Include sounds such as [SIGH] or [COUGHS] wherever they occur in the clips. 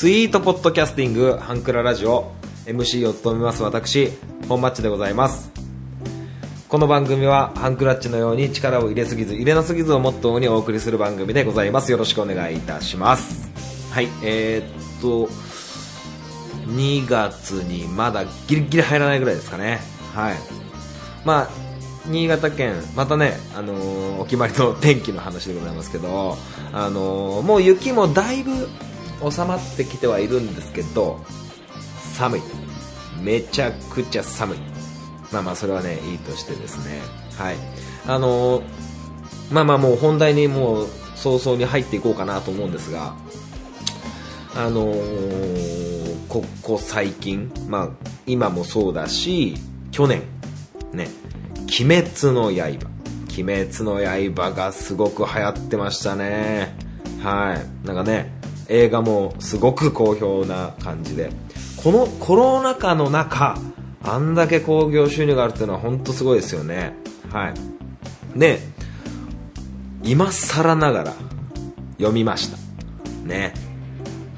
スイートポッドキャスティングハンクララジオ MC を務めます私本マッチでございます。この番組はハンクラッチのように力を入れすぎず入れなすぎずをモットーにお送りする番組でございます。よろしくお願いいたします。はいえー、っと2月にまだギリギリ入らないぐらいですかね。はい。まあ新潟県またね、あのーお決まりの天気の話でございますけど、あのーもう雪もだいぶ収まってきてはいるんですけど寒い。めちゃくちゃ寒い。まあまあそれはねいいとしてですね。はい。あのーまあまあもう本題にもう早々に入っていこうかなと思うんですがあのーここ最近まあ今もそうだし去年ね鬼滅の刃。鬼滅の刃がすごく流行ってましたね。はい。なんかね映画もすごく好評な感じで。このコロナ禍の中あんだけ興行収入があるっていうのは本当すごいですよね。はい。で今更ながら読みました。ね。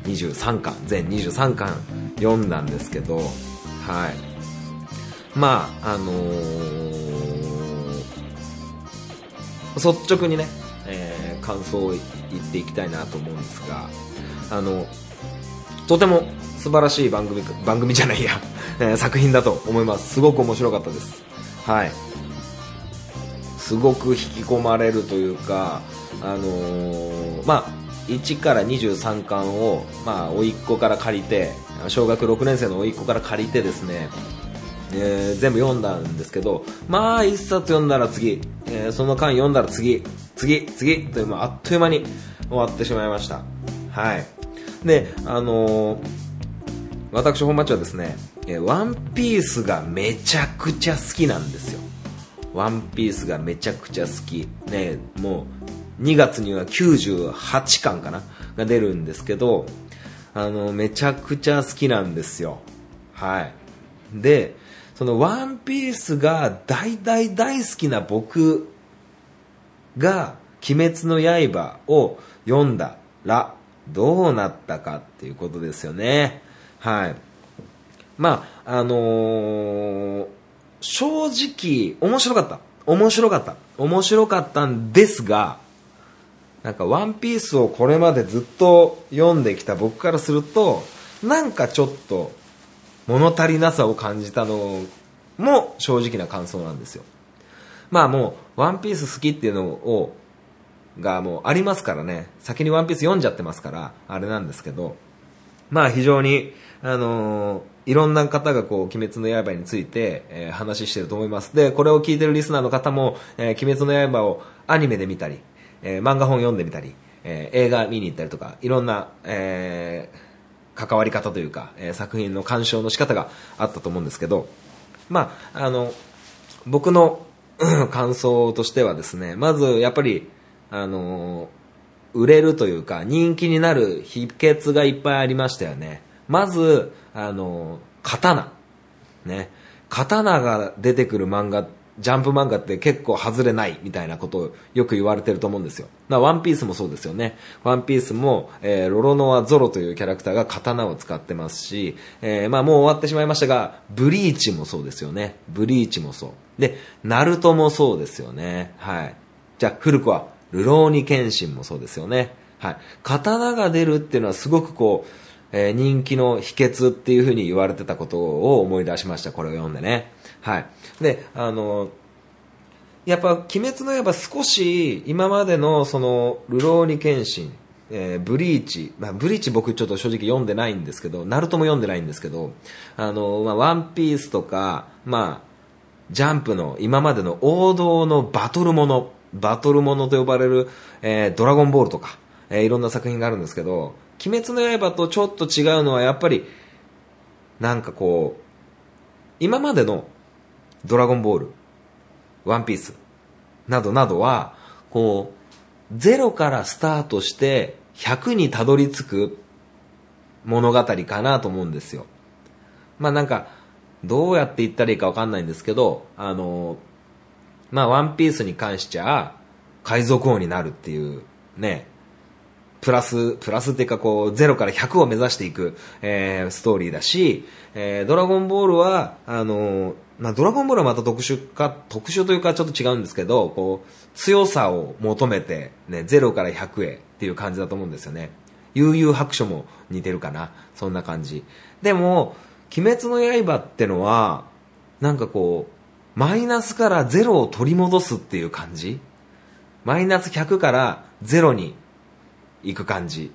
23巻全23巻読んだんですけどはい。まああのー率直にね、えー感想を言っていきたいなと思うんですがあのとても素晴らしい番組番組じゃないや、[LAUGHS] 作品だと思いますすごく面白かったですはいすごく引き込まれるというかあのーまあ1から23巻を、まあ、甥っ子から借りて小学6年生の甥っ子から借りてですねえー全部読んだんですけど、まあ、一冊読んだら次、えーその間読んだら次、次、次、という、ああっという間に終わってしまいました。はい。で、あのー私、本町はですね、えワンピースがめちゃくちゃ好きなんですよ。ワンピースがめちゃくちゃ好き。ね、もう、2月には98巻かなが出るんですけど、あの、めちゃくちゃ好きなんですよ。はい。で、そのワンピースが大大大好きな僕が鬼滅の刃を読んだらどうなったかっていうことですよね。はい。まあ、あのー正直面白かった。面白かった。面白かったんですが、なんかワンピースをこれまでずっと読んできた僕からすると、なんかちょっと物足りなさを感じたのも正直な感想なんですよ。まあもう、ワンピース好きっていうのを、がもうありますからね、先にワンピース読んじゃってますから、あれなんですけど、まあ非常に、あのいろんな方がこう、鬼滅の刃について、えー話してると思います。で、これを聞いてるリスナーの方も、えー鬼滅の刃をアニメで見たり、えー漫画本読んでみたり、えー映画見に行ったりとか、いろんな、えー関わり方というか、えー作品の鑑賞の仕方があったと思うんですけど、まあ、あの、僕の [COUGHS] 感想としてはですね、まずやっぱり、あの売れるというか人気になる秘訣がいっぱいありましたよね。まず、あの刀。ね。刀が出てくる漫画、ジャンプ漫画って結構外れないみたいなことをよく言われてると思うんですよ。だワンピースもそうですよね。ワンピースも、えーロロノア・ゾロというキャラクターが刀を使ってますし、えーまあもう終わってしまいましたが、ブリーチもそうですよね。ブリーチもそう。で、ナルトもそうですよね。はい。じゃあ、古くは、ルローニケンシンもそうですよね。はい。刀が出るっていうのはすごくこう、えー人気の秘訣っていうふうに言われてたことを思い出しました。これを読んでね。はい。で、あの、やっぱ、鬼滅の刃少し、今までの、その、ルローニケンシン、えーブリーチ、まあ、ブリーチ僕ちょっと正直読んでないんですけど、ナルトも読んでないんですけど、あの、まあ、ワンピースとか、まあ、ジャンプの今までの王道のバトルもの、バトルものと呼ばれる、えードラゴンボールとか、えーいろんな作品があるんですけど、鬼滅の刃とちょっと違うのはやっぱり、なんかこう、今までのドラゴンボール、ワンピース、などなどは、こう、ゼロからスタートして100にたどり着く物語かなと思うんですよ。まあなんか、どうやって言ったらいいかわかんないんですけど、あの、まあワンピースに関しちゃ、海賊王になるっていう、ね、プラス、プラスっていうかこう、0から100を目指していく、えー、ストーリーだし、えー、ドラゴンボールは、あのー、まあ、ドラゴンボールはまた特殊か、特殊というかちょっと違うんですけど、こう、強さを求めて、ね、0から100へっていう感じだと思うんですよね。悠々白書も似てるかな。そんな感じ。でも、鬼滅の刃ってのは、なんかこう、マイナスから0を取り戻すっていう感じ？マイナス100から0に行く感じ。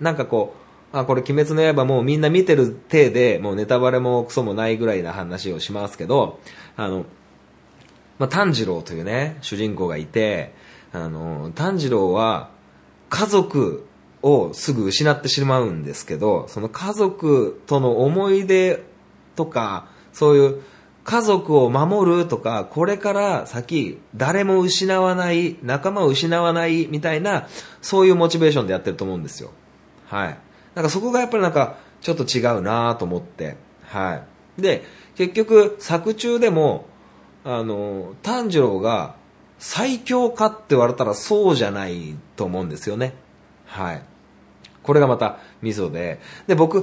なんかこう、あ、これ鬼滅の刃もうみんな見てる体で、もうネタバレもクソもないぐらいな話をしますけど、あの、まあ、炭治郎というね、主人公がいて、あの、炭治郎は家族をすぐ失ってしまうんですけど、その家族との思い出とか、そういう家族を守るとか、これから先、誰も失わない、仲間を失わないみたいな、そういうモチベーションでやってると思うんですよ。はい。なんかそこがやっぱりなんか、ちょっと違うなと思って。はい。で、結局、作中でも、あの、炭治郎が最強かって言われたらそうじゃないと思うんですよね。はい。これがまたミソで。で、僕、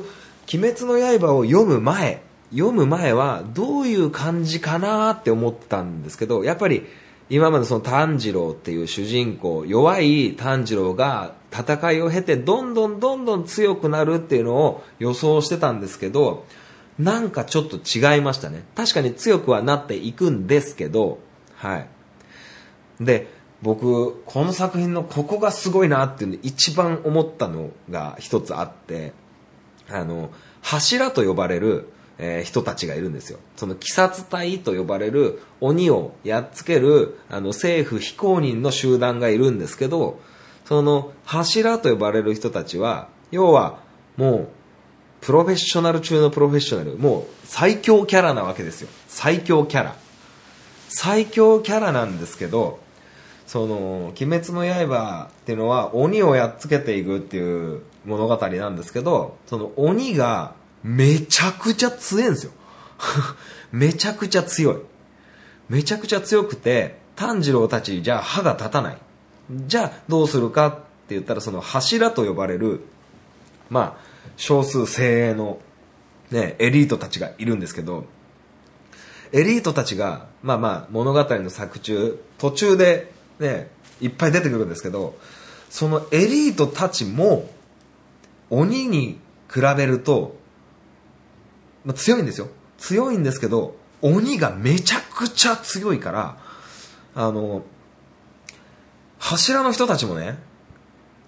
鬼滅の刃を読む前、読む前はどういう感じかなって思ったんですけど、やっぱり今までその炭治郎っていう主人公、弱い炭治郎が戦いを経てどんどんどんどん強くなるっていうのを予想してたんですけど、なんかちょっと違いましたね。確かに強くはなっていくんですけど、はい。で、僕、この作品のここがすごいなっていうの一番思ったのが一つあって、あの、柱と呼ばれるえー、人たちがいるんですよ。その鬼殺隊と呼ばれる鬼をやっつけるあの政府非公認の集団がいるんですけど、その柱と呼ばれる人たちは、要はもうプロフェッショナル中のプロフェッショナル、もう最強キャラなわけですよ。最強キャラ。最強キャラなんですけど、その、鬼滅の刃っていうのは鬼をやっつけていくっていう物語なんですけど、その鬼がめちゃくちゃ強いんですよ。[LAUGHS] めちゃくちゃ強い。めちゃくちゃ強くて、炭治郎たちじゃ歯が立たない。じゃあどうするかって言ったらその柱と呼ばれる、まあ、少数精鋭のね、エリートたちがいるんですけど、エリートたちが、まあまあ物語の作中、途中でね、いっぱい出てくるんですけど、そのエリートたちも、鬼に比べるとまあ、強いんですよ。強いんですけど、鬼がめちゃくちゃ強いから、あの、柱の人たちもね、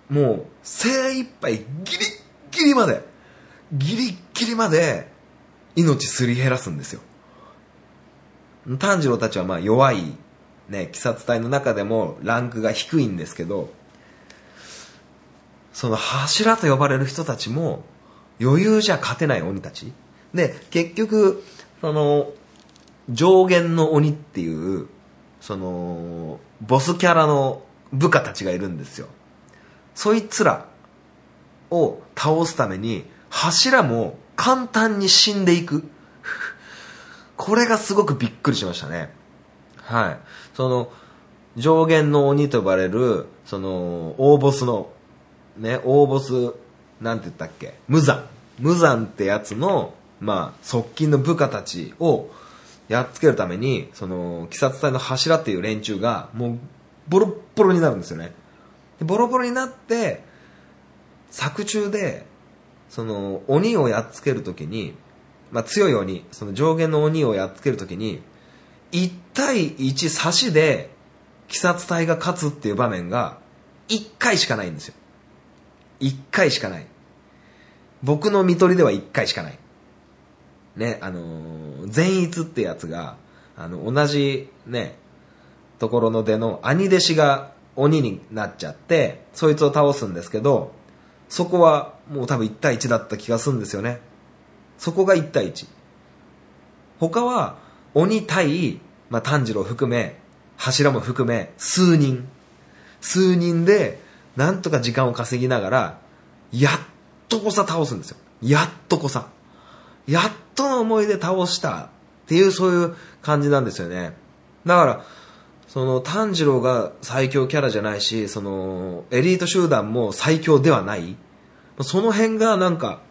もう精一杯ギリッギリまで、ギリッギリまで命すり減らすんですよ。炭治郎たちはまあ弱い、ね、鬼殺隊の中でもランクが低いんですけど、その柱と呼ばれる人たちも余裕じゃ勝てない鬼たち。で、結局、その、上限の鬼っていう、その、ボスキャラの部下たちがいるんですよ。そいつらを倒すために、柱も簡単に死んでいく。[LAUGHS] これがすごくびっくりしましたね。はい。その、上限の鬼と呼ばれる、その、大ボスの、ね、大ボス、なんて言ったっけ？無惨。無惨ってやつの、まあ、側近の部下たちをやっつけるために、その、鬼殺隊の柱っていう連中が、もう、ボロボロになるんですよね。ボロボロになって、作中で、その、鬼をやっつけるときに、まあ、強い鬼、その上限の鬼をやっつけるときに、1対1差しで、鬼殺隊が勝つっていう場面が、1回しかないんですよ。1回しかない。僕の見取りでは1回しかない。ね、あのー、善逸ってやつが、あの、同じね、ところの出の兄弟子が鬼になっちゃって、そいつを倒すんですけど、そこはもう多分1対1だった気がするんですよね。そこが1対1。他は、鬼対、まあ、炭治郎含め、柱も含め、数人。数人で、なんとか時間を稼ぎながら、やっとこさ倒すんですよ。やっとこさ。やっとの思いで倒したっていうそういう感じなんですよね。だから、その炭治郎が最強キャラじゃないし、そのエリート集団も最強ではない。その辺がなんか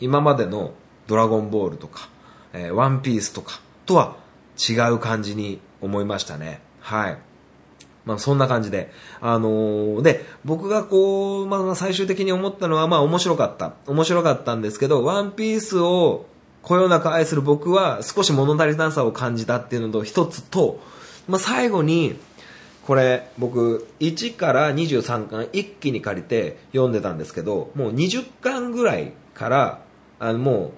今までのドラゴンボールとか、えーワンピースとかとは違う感じに思いましたね。はい。まあそんな感じで。あのーで、僕がこう、まあ最終的に思ったのは、まあ面白かった。面白かったんですけど、ワンピースをこよなく愛する僕は少し物足りなさを感じたっていうのと一つと、まあ最後に、これ僕1から23巻一気に借りて読んでたんですけど、もう20巻ぐらいから、あのもう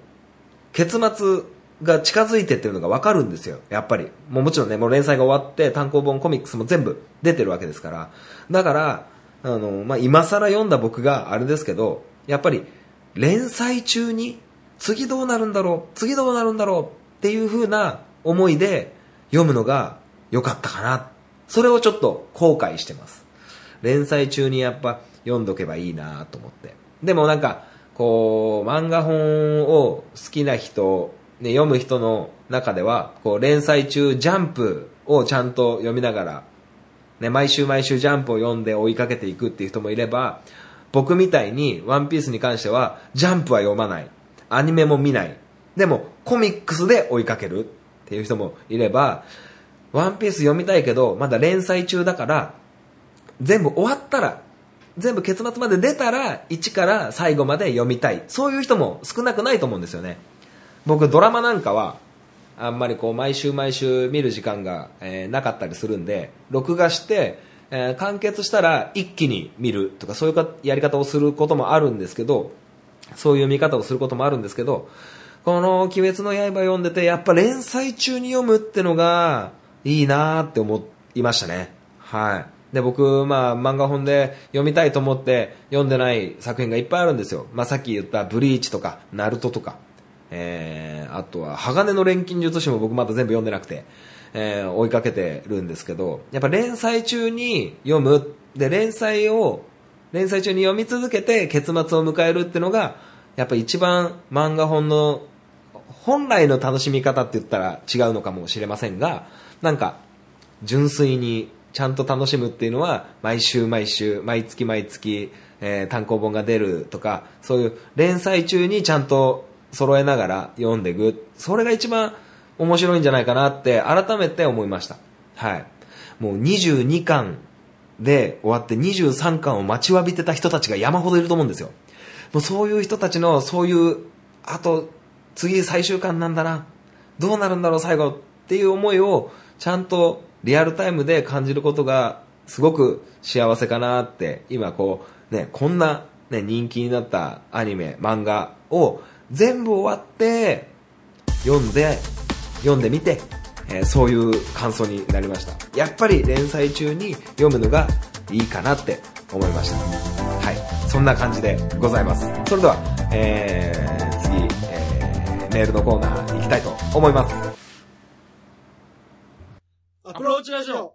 結末が近づいてってるのがわかるんですよ。やっぱり。もうもちろんね、もう連載が終わって単行本コミックスも全部出てるわけですから。だから、あの、まあ、今更読んだ僕があれですけど、やっぱり連載中に次どうなるんだろう次どうなるんだろうっていう風な思いで読むのが良かったかな。それをちょっと後悔してます。連載中にやっぱ読んどけばいいなと思って。でもなんか、こう、漫画本を好きな人、ね、読む人の中では、こう、連載中ジャンプをちゃんと読みながら、ね、毎週毎週ジャンプを読んで追いかけていくっていう人もいれば、僕みたいにワンピースに関しては、ジャンプは読まない。アニメも見ない。でも、コミックスで追いかけるっていう人もいれば、ワンピース読みたいけど、まだ連載中だから、全部終わったら、全部結末まで出たら、1から最後まで読みたい。そういう人も少なくないと思うんですよね。僕、ドラマなんかは、あんまりこう、毎週毎週見る時間が、えーなかったりするんで、録画して、えー完結したら一気に見るとか、そういうかやり方をすることもあるんですけど、そういう見方をすることもあるんですけど、この鬼滅の刃読んでて、やっぱ連載中に読むってのがいいなーって思いましたね。はい。で、僕、まあ、漫画本で読みたいと思って読んでない作品がいっぱいあるんですよ。まあ、さっき言ったブリーチとか、ナルトとか、えー、あとは、鋼の錬金術師も僕まだ全部読んでなくて、えー、追いかけてるんですけど、やっぱ連載中に読む、で、連載を、連載中に読み続けて結末を迎えるっていうのが、やっぱ一番漫画本の本来の楽しみ方って言ったら違うのかもしれませんが、なんか、純粋にちゃんと楽しむっていうのは、毎週毎週、毎月毎月、えー単行本が出るとか、そういう連載中にちゃんと揃えながら読んでいく。それが一番面白いんじゃないかなって改めて思いました。はい。もう22巻で終わって23巻を待ちわびてた人たちが山ほどいると思うんですよ。もうそういう人たちの、そういう、あと、次最終巻なんだな。どうなるんだろう最後っていう思いをちゃんとリアルタイムで感じることがすごく幸せかなって今こうねこんなね人気になったアニメ漫画を全部終わって読んで読んでみて、えーそういう感想になりました。やっぱり連載中に読むのがいいかなって思いました。はい。そんな感じでございます。それでは、えー次、えーメールのコーナー行きたいと思います。アプローチラジオ。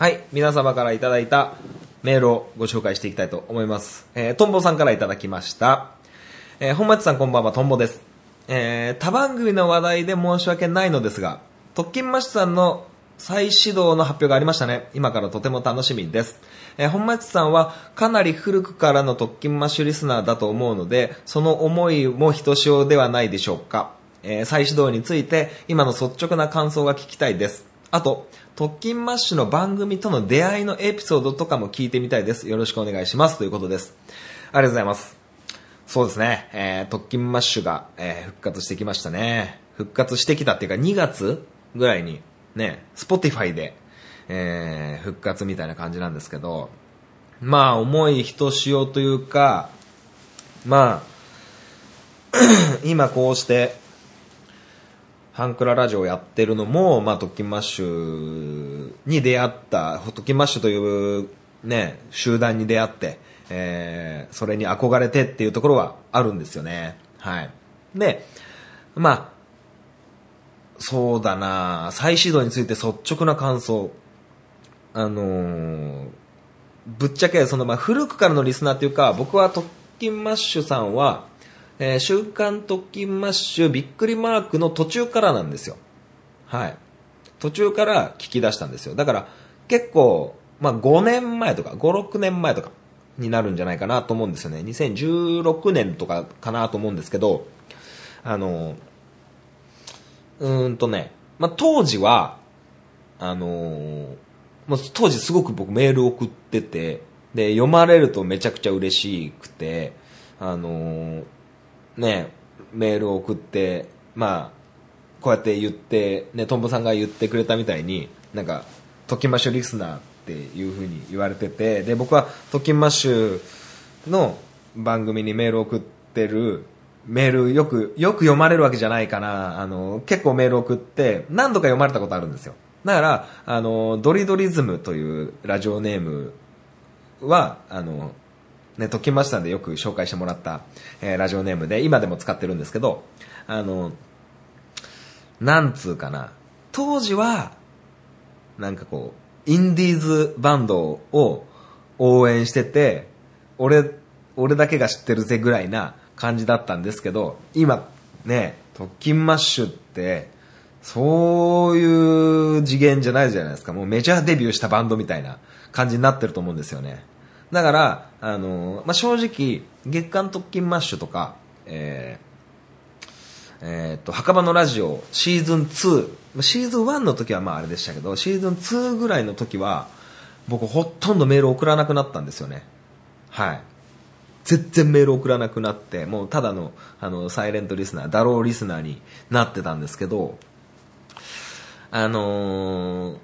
はい、皆様からいただいたメールをご紹介していきたいと思います。えー、トンボさんからいただきました。えー、本町さんこんばんは、トンボです。えー、他番組の話題で申し訳ないのですが、特勤マッシュさんの再始動の発表がありましたね。今からとても楽しみです。えー本町さんはかなり古くからの特勤マッシュリスナーだと思うので、その思いもひとしおではないでしょうか。えー再始動について今の率直な感想が聞きたいです。あと、特勤マッシュの番組との出会いのエピソードとかも聞いてみたいです。よろしくお願いします。ということです。ありがとうございます。そうですね、えー、特勤マッシュが、えー復活してきましたね。復活してきたっていうか2月ぐらいにね、Spotify で、えー復活みたいな感じなんですけど、まあ、思いひとしおというか、まあ、[CLEARS THROAT] 今こうして、ハンクララジオをやってるのも、まあ、トッキンマッシュに出会った、トッキンマッシュというね、集団に出会って、えー、それに憧れてっていうところはあるんですよね。はい。で、まあ、そうだな再始動について率直な感想。あのーぶっちゃけ、その、まあ、古くからのリスナーっていうか、僕は特勤マッシュさんは、えー週刊特勤マッシュびっくりマークの途中からなんですよ。はい。途中から聞き出したんですよ。だから、結構、まあ、5年前とか、5、6年前とかになるんじゃないかなと思うんですよね。2016年とかかなと思うんですけど、あの、うーんとね、まあ、当時は、あのまあ、当時すごく僕メール送ってて、で、読まれるとめちゃくちゃ嬉しくて、あのね、メールを送って、まあ、こうやって言って、ね、トンボさんが言ってくれたみたいに、なんか、トキマッシュリスナーっていう風に言われてて、で、僕はトキマッシュの番組にメールを送ってる、メールよく、よく読まれるわけじゃないかな。あの、結構メール送って、何度か読まれたことあるんですよ。だから、あの、ドリドリズムというラジオネームは、あの、ね、ときましたんでよく紹介してもらった、えーラジオネームで、今でも使ってるんですけど、あの、なんつうかな。当時は、なんかこう、インディーズバンドを応援してて、俺、俺だけが知ってるぜぐらいな感じだったんですけど、今、ね、特勤マッシュって、そういう次元じゃないじゃないですか。もうメジャーデビューしたバンドみたいな感じになってると思うんですよね。だから、あの、まあ、正直、月刊特勤マッシュとか、えーえーっと、墓場のラジオシーズン2、シーズン1の時はまああれでしたけど、シーズン2ぐらいの時は、僕ほとんどメール送らなくなったんですよね。はい。全然メール送らなくなって、もうただの、あの、サイレントリスナー、ダローリスナーになってたんですけど、あのー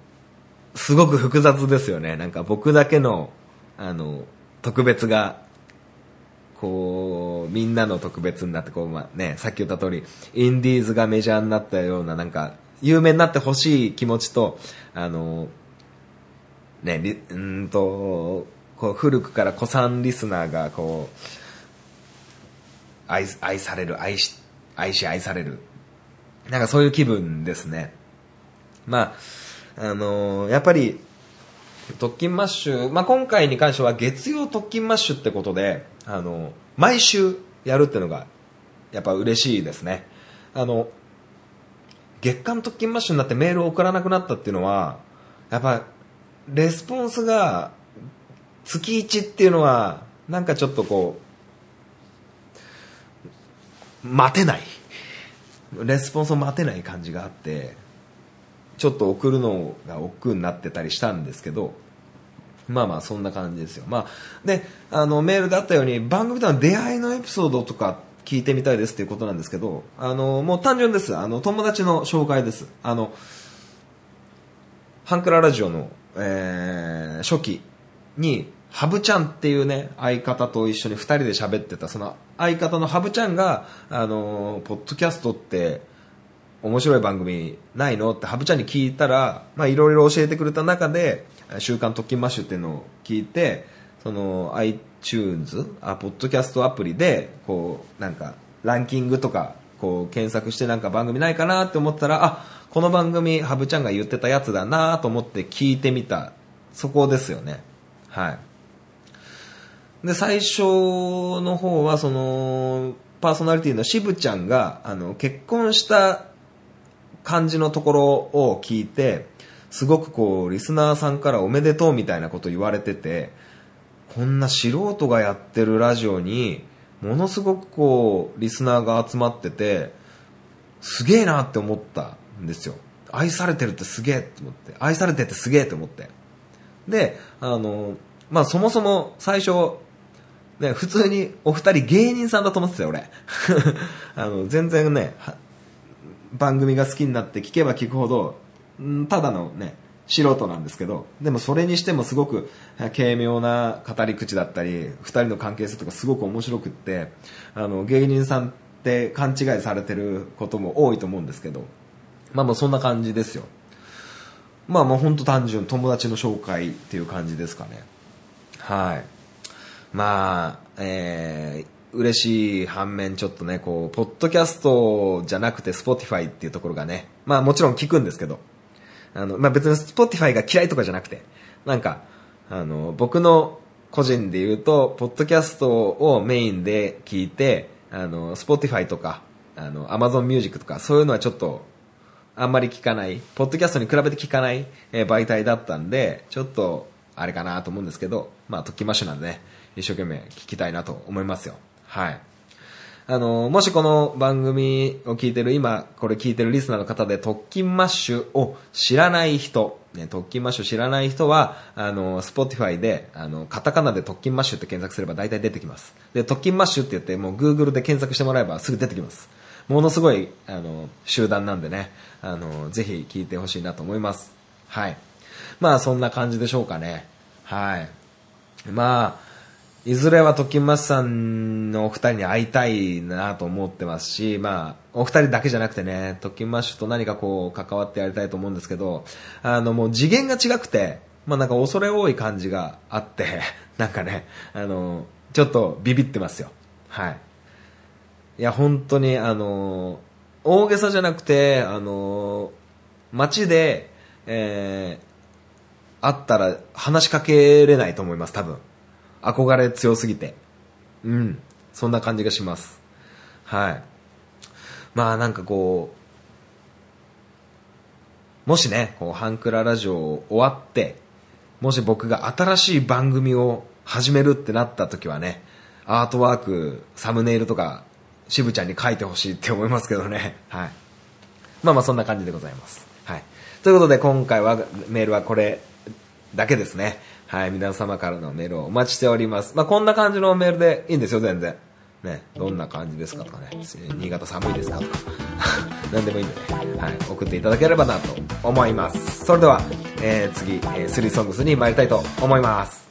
すごく複雑ですよね。なんか僕だけの、あの、特別が、こう、みんなの特別になって、こう、まあね、さっき言った通り、インディーズがメジャーになったような、なんか、有名になってほしい気持ちと、あの、ね、リうんと、こう、古くから古参リスナーが、こう、愛、愛される、愛し、愛し愛される。なんかそういう気分ですね。まあ、あのやっぱり、特勤マッシュ、まあ、今回に関しては月曜特勤マッシュってことで、あの、毎週やるっていうのが、やっぱ嬉しいですね。あの、月刊特勤マッシュになってメールを送らなくなったっていうのは、やっぱ、レスポンスが月1っていうのは、なんかちょっとこう、待てない。レスポンスを待てない感じがあって、ちょっと送るのが億劫になってたりしたんですけど、まあまあそんな感じですよ。まあ、で、あのメールであったように番組との出会いのエピソードとか聞いてみたいですっていうことなんですけど、あの、もう単純です。あの、友達の紹介です。あの、ハンクララジオの、えー初期に、ハブちゃんっていうね、相方と一緒に二人で喋ってた、その相方のハブちゃんが、あの、ポッドキャストって、面白い番組ないの？ってハブちゃんに聞いたら、まあいろいろ教えてくれた中で、週刊特勤マッシュっていうのを聞いて、その iTunes、あ、ポッドキャストアプリで、こう、なんか、ランキングとか、こう、検索してなんか番組ないかなって思ったら、あ、この番組、ハブちゃんが言ってたやつだなと思って聞いてみた。そこですよね。はい。で、最初の方は、その、パーソナリティの渋ちゃんが、あの、結婚した感じのところを聞いて、すごくこう、リスナーさんからおめでとうみたいなこと言われてて、こんな素人がやってるラジオに、ものすごくこう、リスナーが集まってて、すげえなって思ったんですよ。愛されてるってすげえって思って、愛されててすげえって思って。で、あの、まあそもそも最初、ね、普通にお二人芸人さんだと思ってたよ、俺。[LAUGHS] あの、全然ね、番組が好きになって聞けば聞くほど、んただのね、素人なんですけど、でもそれにしてもすごく軽妙な語り口だったり、二人の関係性とかすごく面白くって、あの、芸人さんって勘違いされてることも多いと思うんですけど、まあもうそんな感じですよ。まあもうほんと単純、友達の紹介っていう感じですかね。はい。まあ、えー、嬉しい反面ちょっとね、こう、ポッドキャストじゃなくて Spotify っていうところがね、まあもちろん聞くんですけど、あの、まあ別に Spotify が嫌いとかじゃなくて、なんか、あの、僕の個人で言うと、ポッドキャストをメインで聞いて、あの、Spotify とか、あの、Amazon Music とか、そういうのはちょっと、あんまり聞かない、ポッドキャストに比べて聞かない、え媒体だったんで、ちょっと、あれかなと思うんですけど、まあ、トッキンマッシュなんでね、一生懸命聞きたいなと思いますよ。はい。あの、もしこの番組を聞いてる、今、これ聞いてるリスナーの方で、トッキンマッシュを知らない人、ね、トッキンマッシュ知らない人は、あの、 Spotify で、あの、カタカナでトッキンマッシュって検索すれば大体出てきます。で、トッキンマッシュって言って、もう Google で検索してもらえばすぐ出てきます。ものすごい、あの、集団なんでね、あの、ぜひ聞いてほしいなと思います。はい。まあ、そんな感じでしょうかね。はい。まあ、いずれはトッキンマッシュさんのお二人に会いたいなと思ってますし、まあ、お二人だけじゃなくてね、トッキンマッシュと何かこう関わってやりたいと思うんですけど、あのもう次元が違くて、まあなんか恐れ多い感じがあって、[LAUGHS] なんかね、あの、ちょっとビビってますよ。はい。いや、本当にあの、大げさじゃなくて、あの、街で、えー、会ったら話しかけれないと思います、多分。憧れ強すぎて。うん。そんな感じがします。はい。まあなんかこう、もしね、こう、ハンクララジオ終わって、もし僕が新しい番組を始めるってなった時はね、アートワーク、サムネイルとか、渋ちゃんに書いてほしいって思いますけどね。[LAUGHS] はい。まあまあそんな感じでございます。はい。ということで今回はメールはこれだけですね。はい。皆様からのメールをお待ちしております。まあこんな感じのメールでいいんですよ、全然。ね。どんな感じですかとかね。新潟寒いですかとか。[LAUGHS] 何でもいいんでね。はい。送っていただければなと思います。それでは、えー、次、えー、スリーソングスに参りたいと思います。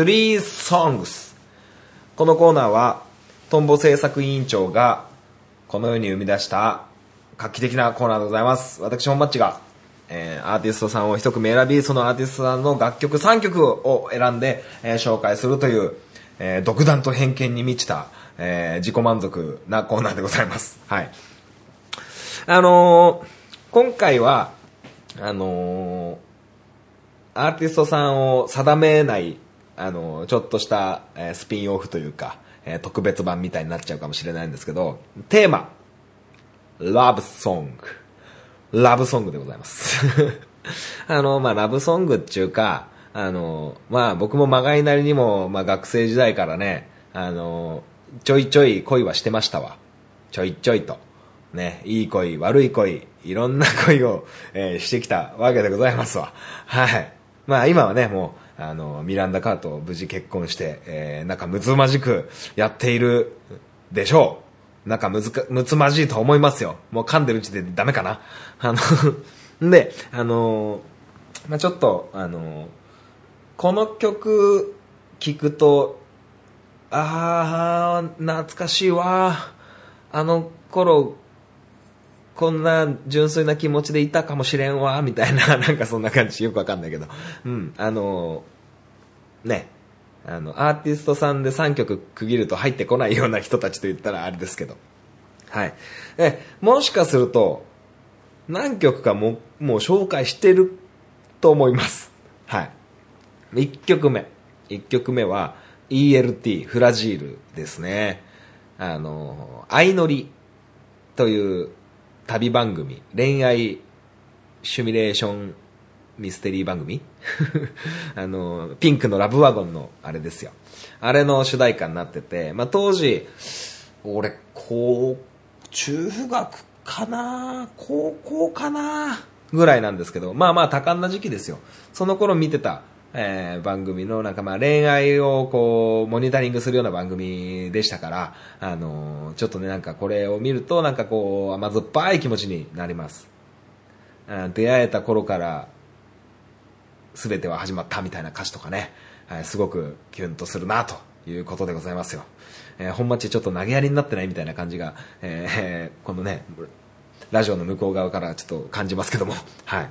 スリーソングス。このコーナーは、トンボ制作委員長が、この世に生み出した画期的なコーナーでございます。私、本マッチが、えーアーティストさんを一組選び、そのアーティストさんの楽曲3曲を選んで、えー紹介するという、えー独断と偏見に満ちた、えー自己満足なコーナーでございます。はい。あのー今回は、あのーアーティストさんを定めない、あの、ちょっとした、えスピンオフというか、え特別版みたいになっちゃうかもしれないんですけど、テーマ、ラブソング。ラブソングでございます。[LAUGHS] あの、まあ、ラブソングっていうか、あの、まあ、僕もまがいなりにも、まあ、学生時代からね、あの、ちょいちょい恋はしてましたわ。ちょいちょいと。ね、いい恋、悪い恋、いろんな恋を、えーしてきたわけでございますわ。はい。まあ今はね、もう、あの、ミランダ・カーと無事結婚して、えー、なんかむつまじくやっているでしょう。なんかむずか、むつまじいと思いますよ。もう噛んでるうちでダメかな。あの、[LAUGHS] で、あの、まあちょっと、あの、この曲聴くと、あー、懐かしいわ。あの頃、こんな純粋な気持ちでいたかもしれんわ、みたいな、[LAUGHS] なんかそんな感じよくわかんないけど。うん、あの、ね、あの、アーティストさんで3曲区切ると入ってこないような人たちと言ったらあれですけど。はい。え、もしかすると、何曲かも、もう紹介してると思います。はい。1曲目。1曲目は ELT、フラジールですね。あの、相乗りという旅番組、恋愛シミュレーションミステリー番組？[LAUGHS] あの、ピンクのラブワゴンのあれですよ。あれの主題歌になってて、まあ、当時、俺、高、中学かな高校かなぐらいなんですけど、まあまあ多感な時期ですよ。その頃見てたえー番組のなんかまあ恋愛をこう、モニタリングするような番組でしたから、あのーちょっとねなんかこれを見るとなんかこう、甘酸っぱい気持ちになります。出会えた頃から全ては始まったみたいな歌詞とかね、はい、すごくキュンとするなということでございますよ。えー本町ちょっと投げやりになってないみたいな感じが、えーこのね、ラジオの向こう側からちょっと感じますけども、はい。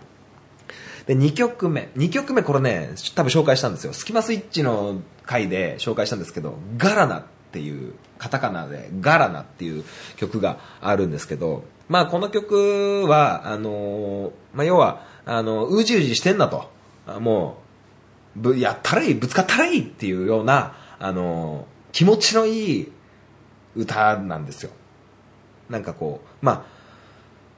で、2曲目。2曲目これね、多分紹介したんですよ。スキマスイッチの回で紹介したんですけど、ガラナっていう、カタカナでガラナっていう曲があるんですけど、まあこの曲は、あのーまあ要は、あの、うじうじしてんなと。もう、ぶ、やったらいい、ぶつかったらいいっていうような、あのー気持ちのいい歌なんですよ。なんかこう、ま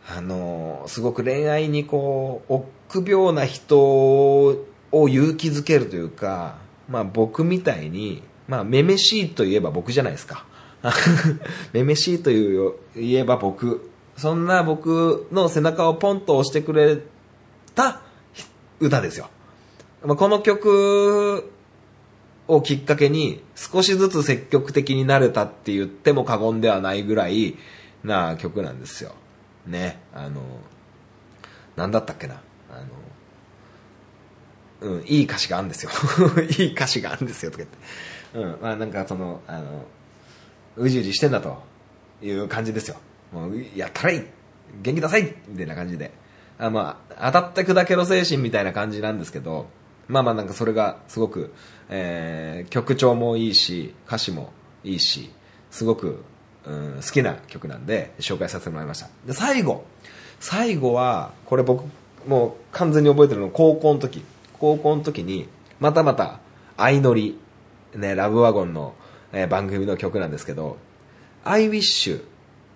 あ、あのーすごく恋愛にこう、臆病な人を勇気づけるというか、まあ僕みたいに、まあめめしいといえば僕じゃないですか。[LAUGHS] めめしいというよ言えば僕。そんな僕の背中をポンと押してくれた歌ですよ。まあ、この曲をきっかけに少しずつ積極的になれたって言っても過言ではないぐらいな曲なんですよ。ね。あの、なんだったっけな。うん、いい歌詞があるんですよ。[LAUGHS] いい歌詞があるんですよ、とか言って。うん、まあなんかその、あの、うじうじしてんだという感じですよ。もう、やったらいい元気出さいみたいな感じで。あまあ、当たって砕けろ精神みたいな感じなんですけど、まあまあなんかそれがすごく、えー曲調もいいし、歌詞もいいし、すごく、うん、好きな曲なんで紹介させてもらいました。で、最後。最後は、これ僕、もう完全に覚えてるの高校の時。高校の時に、またまた、相乗り、ね、ラブワゴンの、えー番組の曲なんですけど、I Wish、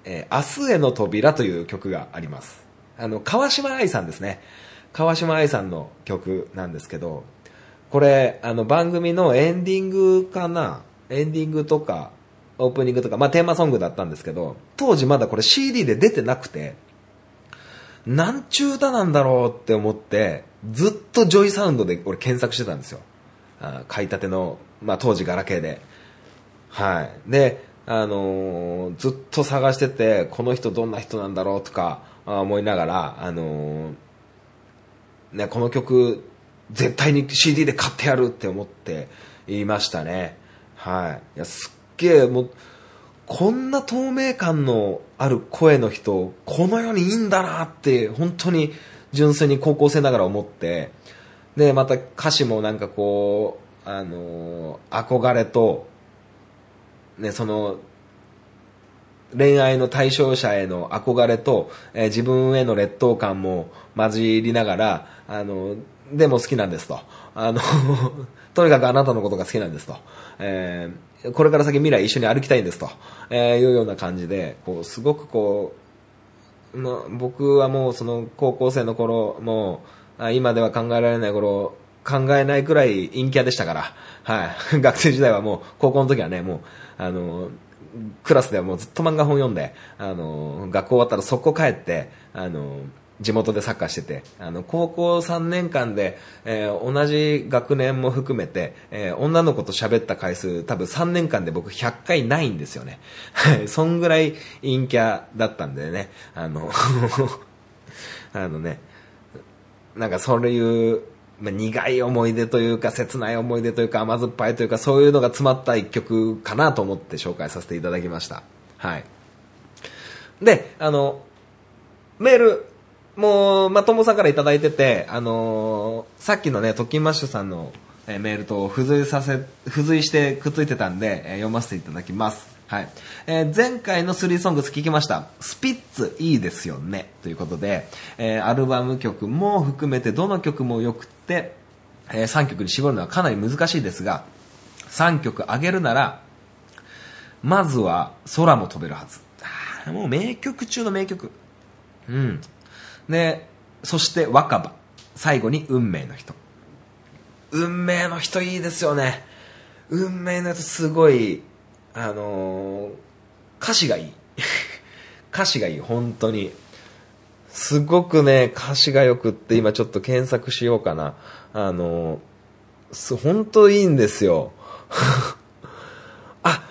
えー明日への扉という曲があります。あの、川嶋あいさんですね。川嶋あいさんの曲なんですけど、これ、あの、番組のエンディングかな？エンディングとか、オープニングとか、まあ、テーマソングだったんですけど、当時まだこれ CD で出てなくて、なんちゅう歌なんだろうって思って、ずっと JOYSOUND で俺検索してたんですよ。あ買いたての、まあ、当時ガラケーで。はい。で、あのーずっと探してて、この人どんな人なんだろうとか思いながら、あのーね、この曲、絶対に CD で買ってやるって思って言いましたね。はい。いや、すっげえ、もう、こんな透明感のある声の人、この世にいいんだなって、本当に純粋に高校生ながら思って、で、また歌詞もなんかこう、あのー憧れと、ね、その、恋愛の対象者への憧れと、えー自分への劣等感も混じりながら、あの、でも好きなんですと。あの、[LAUGHS] とにかくあなたのことが好きなんですと。えーこれから先未来一緒に歩きたいんですと。えーいうような感じで、こう、すごくこう、まあ、僕はもうその高校生の頃、もう、今では考えられない頃、考えないくらい陰キャでしたから、はい。[LAUGHS] 学生時代はもう、高校の時はね、もう、あの、クラスではもうずっと漫画本読んで、あの、学校終わったら速攻帰って、あの、地元でサッカーしてて、あの、高校3年間で、えー同じ学年も含めて、えー女の子と喋った回数、多分3年間で僕100回ないんですよね。はい。そんぐらい陰キャだったんでね、あの、[LAUGHS] あのね、なんかそういう、まあ、苦い思い出というか、切ない思い出というか、甘酸っぱいというか、そういうのが詰まった一曲かなと思って紹介させていただきました。はい。で、あの、メール、もう、まともさんからいただいてて、あのーさっきのね、トッキンマッシュさんの、えーメールと付随させ、付随してくっついてたんで、えー読ませていただきます。はい。えー前回のスリーソングス聞きました。スピッツいいですよね。ということで、えーアルバム曲も含めてどの曲も良くて、え3曲に絞るのはかなり難しいですが、3曲あげるなら、まずは空も飛べるはず。あーもう名曲中の名曲。うん。で、そして若葉。最後に運命の人。運命の人いいですよね。運命の人すごい、あのー歌詞がいい。[LAUGHS] 歌詞がいい、本当に。すごくね、歌詞がよくって今ちょっと検索しようかな。あのーす本当いいんですよ。[LAUGHS] あ、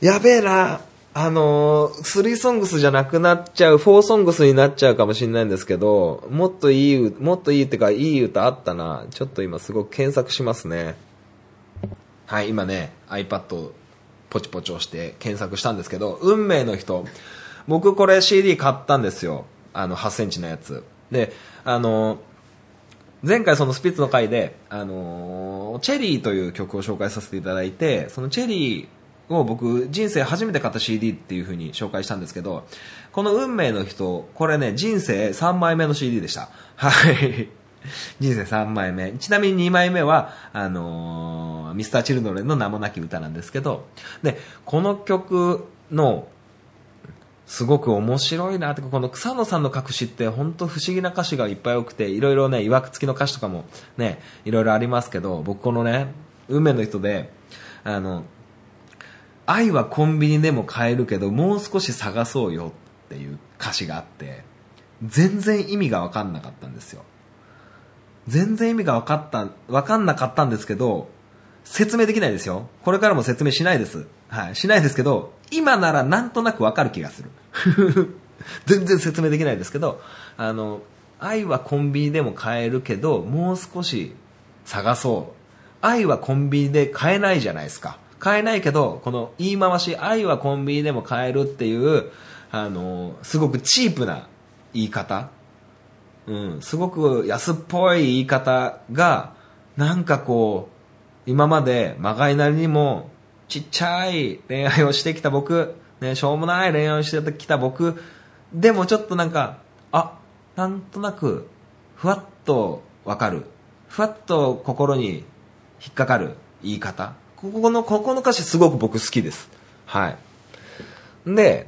やべえな。あのー、3ソングスじゃなくなっちゃう、4ソングスになっちゃうかもしれないんですけど、もっといい、もっといいってか、いい歌あったな。ちょっと今すごく検索しますね。はい、今ね、iPad をポチポチ押して検索したんですけど、運命の人。僕これ CD 買ったんですよ。あの、8センチのやつ。で、あのー、前回そのスピッツの回で、あのー、チェリーという曲を紹介させていただいて、そのチェリーを僕人生初めて買った CD っていう風に紹介したんですけど、この運命の人、これね、人生3枚目の CD でした。はい。[LAUGHS] 人生3枚目。ちなみに2枚目は、あのー、ミスターチルドレンの名もなき歌なんですけど、で、この曲のすごく面白いなってこの草野さんの書く詩って本当不思議な歌詞がいっぱい多くていろいろねいわくつきの歌詞とかもねいろいろありますけど僕このね運命の人であの愛はコンビニでも買えるけどもう少し探そうよっていう歌詞があって全然意味が分かんなかったんですよ。全然意味が分かった分かんなかったんですけど説明できないですよ。これからも説明しないです。はい。しないですけど今ならなんとなく分かる気がする。[LAUGHS] 全然説明できないですけど、あの、愛はコンビニでも買えるけど、もう少し探そう。愛はコンビニで買えないじゃないですか。買えないけど、この言い回し、愛はコンビニでも買えるっていう、あの、すごくチープな言い方。うん、すごく安っぽい言い方が、なんかこう、今までまがいなりにもちっちゃい恋愛をしてきた僕、ね、しょうもない恋愛をしてきた僕、でもちょっとなんか、あ、なんとなく、ふわっとわかる。ふわっと心に引っかかる言い方。ここの、ここの歌詞すごく僕好きです。はい。で、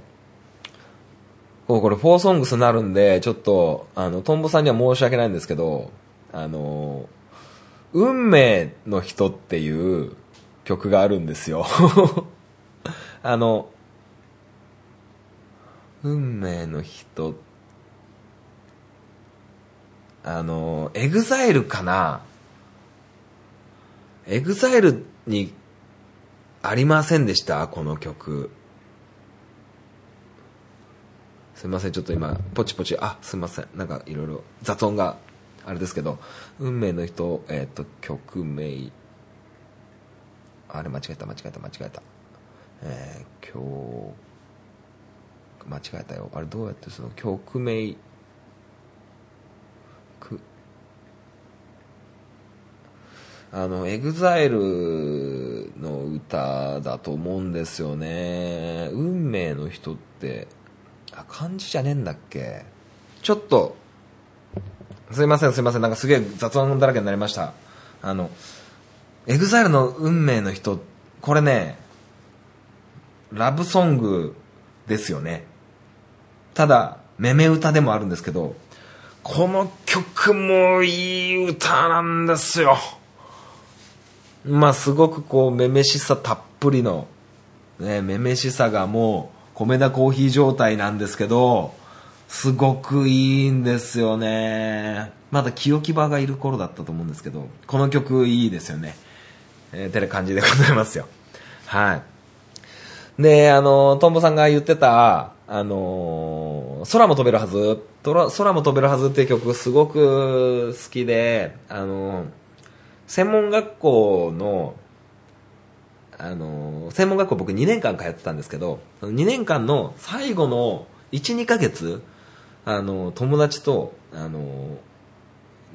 ここれ、フォーソングスなるんで、ちょっと、あの、トンボさんには申し訳ないんですけど、あの、運命の人っていう曲があるんですよ。[LAUGHS] あの、運命の人、あの、 EXILE かな？EXILE にありませんでしたこの曲。すいません、ちょっと今、ポチポチ、あ、すいません、なんかいろいろ雑音があれですけど、運命の人、えっ、ー、と、曲名、あれ間違えた、間違えた、間違えた。えー、今日、間違えたよあれどうやってその？曲名くあの EXILE の歌だと思うんですよね。運命の人ってあ漢字じゃねえんだっけ？ちょっとすいませんすいません。なんかすげえ雑音だらけになりました。あの EXILE の運命の人これねラブソングですよね。ただ、めめ歌でもあるんですけど、この曲もいい歌なんですよ。まあ、すごくこう、めめしさたっぷりの、ね、めめしさがもう、米田コーヒー状態なんですけど、すごくいいんですよね。まだ清木場がいる頃だったと思うんですけど、この曲いいですよね。えー、てな感じでございますよ。はい。で、あの、トンボさんが言ってた、あの、空も飛べるはず、空も飛べるはずっていう曲すごく好きで、あのー、専門学校の、あの、専門学校僕2年間通ってたんですけど、2年間の最後の1、2ヶ月、あの友達と、あの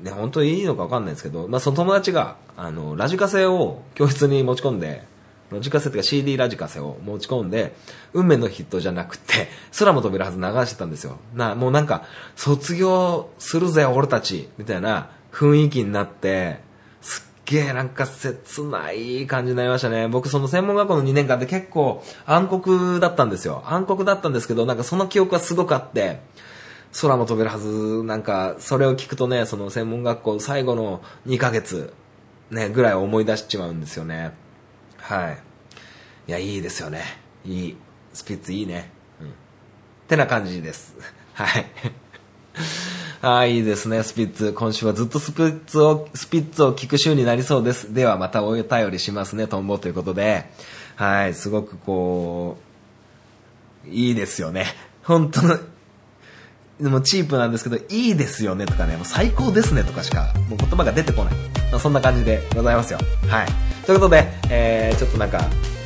ね、本当にいいのか分かんないですけど、まあ、その友達が、あのラジカセを教室に持ち込んで、ラジカセっていうか CD ラジカセを持ち込んで、運命のヒットじゃなくて、空も飛べるはず流してたんですよ。な、もうなんか、卒業するぜ、俺たち、みたいな雰囲気になって、すっげえなんか切ない感じになりましたね。僕その専門学校の2年間で結構暗黒だったんですよ。暗黒だったんですけど、なんかその記憶がすごくあって、空も飛べるはず、なんか、それを聞くとね、その専門学校最後の2ヶ月、ね、ぐらい思い出しちまうんですよね。はい。いや、いいですよね。いい。スピッツいいね。うん。ってな感じです。はい。ああ、いいですね、スピッツ。今週はずっとスピッツを、スピッツを聞く週になりそうです。ではまたお便りしますね、トンボということで。はい、すごくこう、いいですよね。本当の、でもチープなんですけど、いいですよねとかね、もう最高ですねとかしか、もう言葉が出てこない。まあ、そんな感じでございますよ。はい。ということで、えー、ちょっとなんか、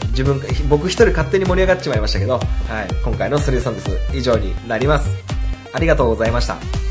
自分、僕一人勝手に盛り上がっちまいましたけど、はい。今回のスリーソングス以上になります。ありがとうございました。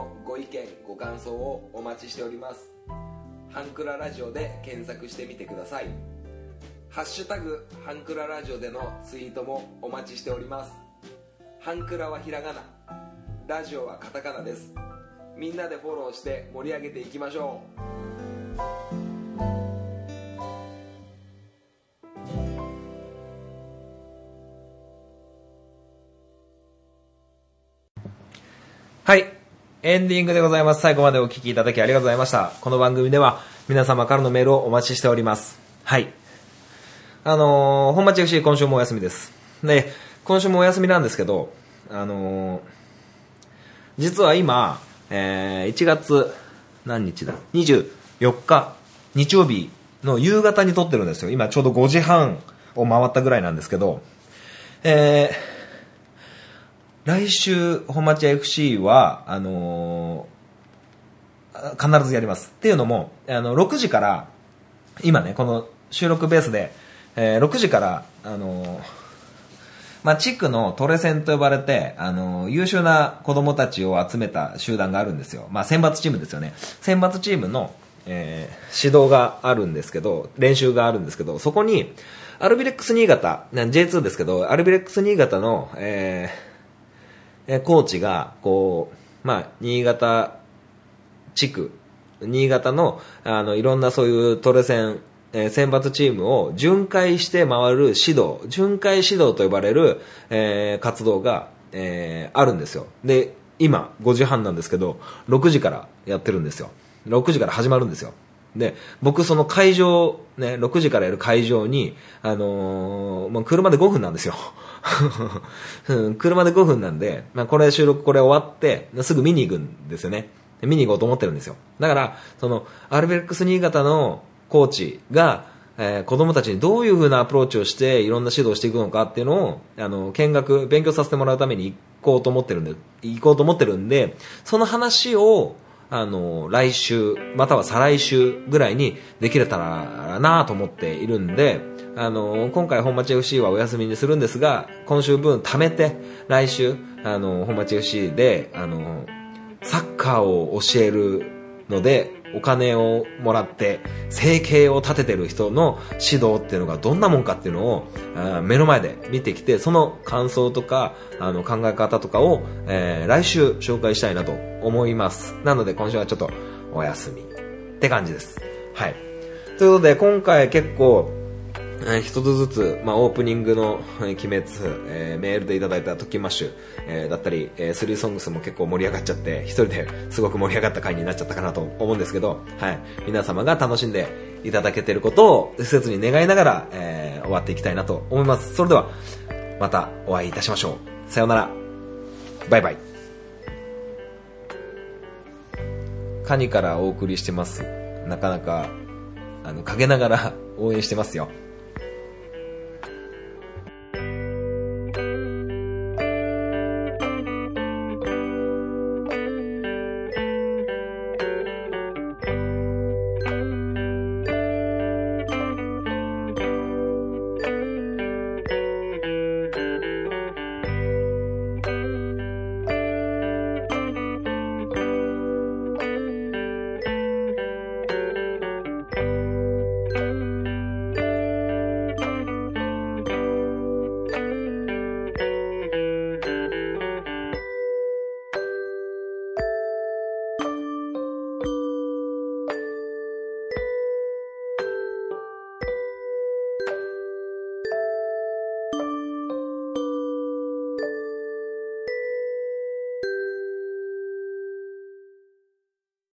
DM でもご意見ご感想をお待ちしております。ハンクララジオで検索してみてください。ハッシュタグハンクララジオでのツイートもお待ちしております。ハンクラはひらがな。ラジオはカタカナです。みんなでフォローして盛り上げていきましょう。はい。エンディングでございます。最後までお聞きいただきありがとうございました。この番組では皆様からのメールをお待ちしております。はい。あのー、本町 FC 今週もお休みです。で、今週もお休みなんですけど、あのー、実は今、えー、1月何日だ ?24 日、日曜日の夕方に撮ってるんですよ。今ちょうど5時半を回ったぐらいなんですけど、えー、来週、本町 FC は、あのー必ずやります。っていうのも、あの、6時から、今ね、この収録ベースで、えー6時から、あのーまあ、地区のトレセンと呼ばれて、あのー優秀な子供たちを集めた集団があるんですよ。まあ、選抜チームですよね。選抜チームの、えー指導があるんですけど、練習があるんですけど、そこに、アルビレックス新潟、J2 ですけど、アルビレックス新潟の、えーえコーチが、こう、まあ、新潟地区、新潟の、あの、いろんなそういうトレセン、えー選抜チームを巡回して回る指導、巡回指導と呼ばれる、えー活動が、えーあるんですよ。で、今、5時半なんですけど、6時からやってるんですよ。6時から始まるんですよ。で、僕その会場、ね、6時からやる会場に、あのーまあ、車で5分なんですよ。[LAUGHS] 車で5分なんで、まあ、これ収録これ終わって、すぐ見に行くんですよね。見に行こうと思ってるんですよ。だから、その、アルベックス新潟のコーチが、えー子供たちにどういう風なアプローチをしていろんな指導をしていくのかっていうのを、あの、見学、勉強させてもらうために行こうと思ってるんで、行こうと思ってるんで、その話を、あの、来週、または再来週ぐらいにできれたらなと思っているんで、あの、今回本町 FC はお休みにするんですが、今週分貯めて、来週、あの、本町 FC で、あの、サッカーを教えるので、お金をもらって生計を立ててる人の指導っていうのがどんなもんかっていうのをあー目の前で見てきてその感想とかあの考え方とかを、えー来週紹介したいなと思います。なので今週はちょっとお休みって感じです。はい。ということで今回結構え一つずつ、まあ、オープニングのえ鬼滅、えーメールでいただいたトキマッシュ、えーだったり、えースリーソングスも結構盛り上がっちゃって、一人ですごく盛り上がった回になっちゃったかなと思うんですけど、はい。皆様が楽しんでいただけてることを切に願いながら、えー終わっていきたいなと思います。それでは、またお会いいたしましょう。さようなら。バイバイ。カニからお送りしてます。なかなか、あの、陰ながら [LAUGHS] 応援してますよ。